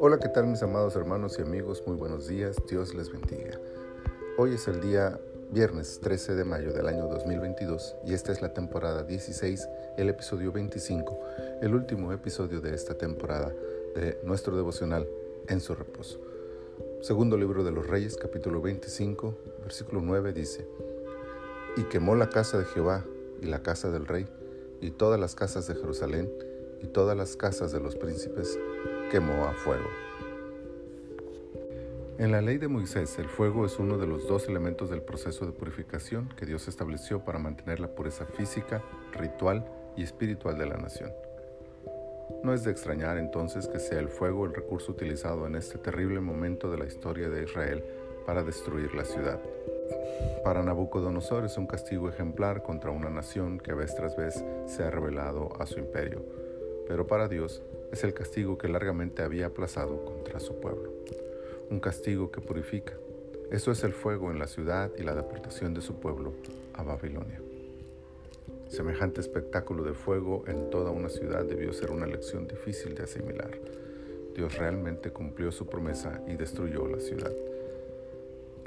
Hola, ¿qué tal mis amados hermanos y amigos? Muy buenos días, Dios les bendiga. Hoy es el día viernes 13 de mayo del año 2022 y esta es la temporada 16, el episodio 25, el último episodio de esta temporada de nuestro devocional En su reposo. Segundo libro de los Reyes, capítulo 25, versículo 9 dice, Y quemó la casa de Jehová y la casa del rey y todas las casas de Jerusalén y todas las casas de los príncipes quemó a fuego. En la ley de Moisés, el fuego es uno de los dos elementos del proceso de purificación que Dios estableció para mantener la pureza física, ritual y espiritual de la nación. No es de extrañar entonces que sea el fuego el recurso utilizado en este terrible momento de la historia de Israel para destruir la ciudad. Para Nabucodonosor es un castigo ejemplar contra una nación que vez tras vez se ha revelado a su imperio, pero para Dios es el castigo que largamente había aplazado contra su pueblo. Un castigo que purifica. Eso es el fuego en la ciudad y la deportación de su pueblo a Babilonia. Semejante espectáculo de fuego en toda una ciudad debió ser una lección difícil de asimilar. Dios realmente cumplió su promesa y destruyó la ciudad.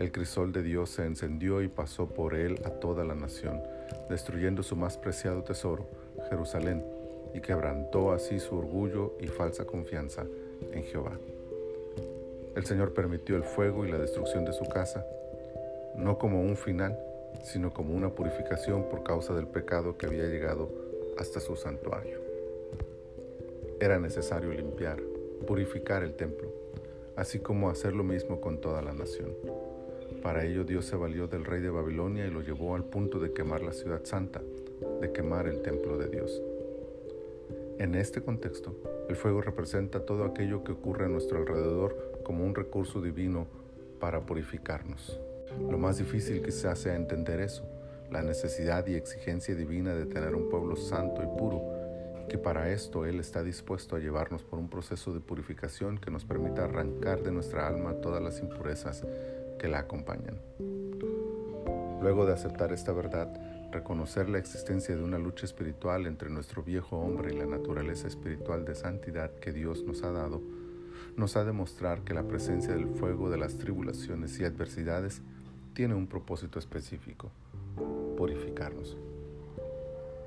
El crisol de Dios se encendió y pasó por él a toda la nación, destruyendo su más preciado tesoro, Jerusalén, y quebrantó así su orgullo y falsa confianza en Jehová. El Señor permitió el fuego y la destrucción de su casa, no como un final, sino como una purificación por causa del pecado que había llegado hasta su santuario. Era necesario limpiar, purificar el templo, así como hacer lo mismo con toda la nación. Para ello Dios se valió del rey de Babilonia y lo llevó al punto de quemar la ciudad santa, de quemar el templo de Dios. En este contexto, el fuego representa todo aquello que ocurre a nuestro alrededor como un recurso divino para purificarnos. Lo más difícil quizás sea entender eso, la necesidad y exigencia divina de tener un pueblo santo y puro, que para esto Él está dispuesto a llevarnos por un proceso de purificación que nos permita arrancar de nuestra alma todas las impurezas que la acompañan. Luego de aceptar esta verdad, reconocer la existencia de una lucha espiritual entre nuestro viejo hombre y la naturaleza espiritual de santidad que Dios nos ha dado, nos ha de mostrar que la presencia del fuego de las tribulaciones y adversidades tiene un propósito específico, purificarnos.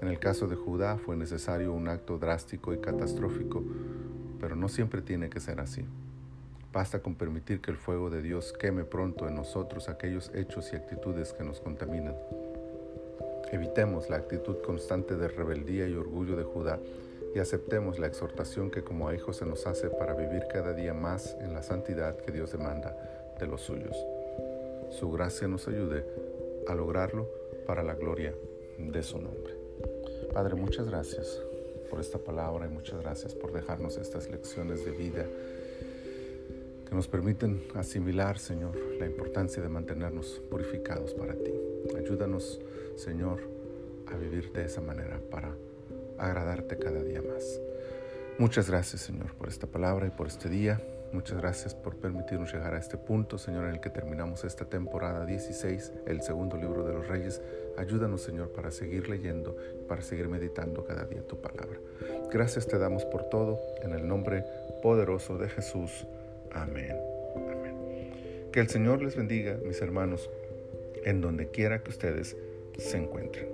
En el caso de Judá fue necesario un acto drástico y catastrófico, pero no siempre tiene que ser así. Basta con permitir que el fuego de Dios queme pronto en nosotros aquellos hechos y actitudes que nos contaminan. Evitemos la actitud constante de rebeldía y orgullo de Judá y aceptemos la exhortación que como hijos se nos hace para vivir cada día más en la santidad que Dios demanda de los suyos. Su gracia nos ayude a lograrlo para la gloria de su nombre. Padre, muchas gracias por esta palabra y muchas gracias por dejarnos estas lecciones de vida que nos permiten asimilar, Señor, la importancia de mantenernos purificados para ti. Ayúdanos, Señor, a vivir de esa manera para agradarte cada día más. Muchas gracias, Señor, por esta palabra y por este día. Muchas gracias por permitirnos llegar a este punto, Señor, en el que terminamos esta temporada 16, el segundo libro de los Reyes. Ayúdanos, Señor, para seguir leyendo, para seguir meditando cada día tu palabra. Gracias te damos por todo, en el nombre poderoso de Jesús. Amén. Que el Señor les bendiga, mis hermanos, en donde quiera que ustedes se encuentren.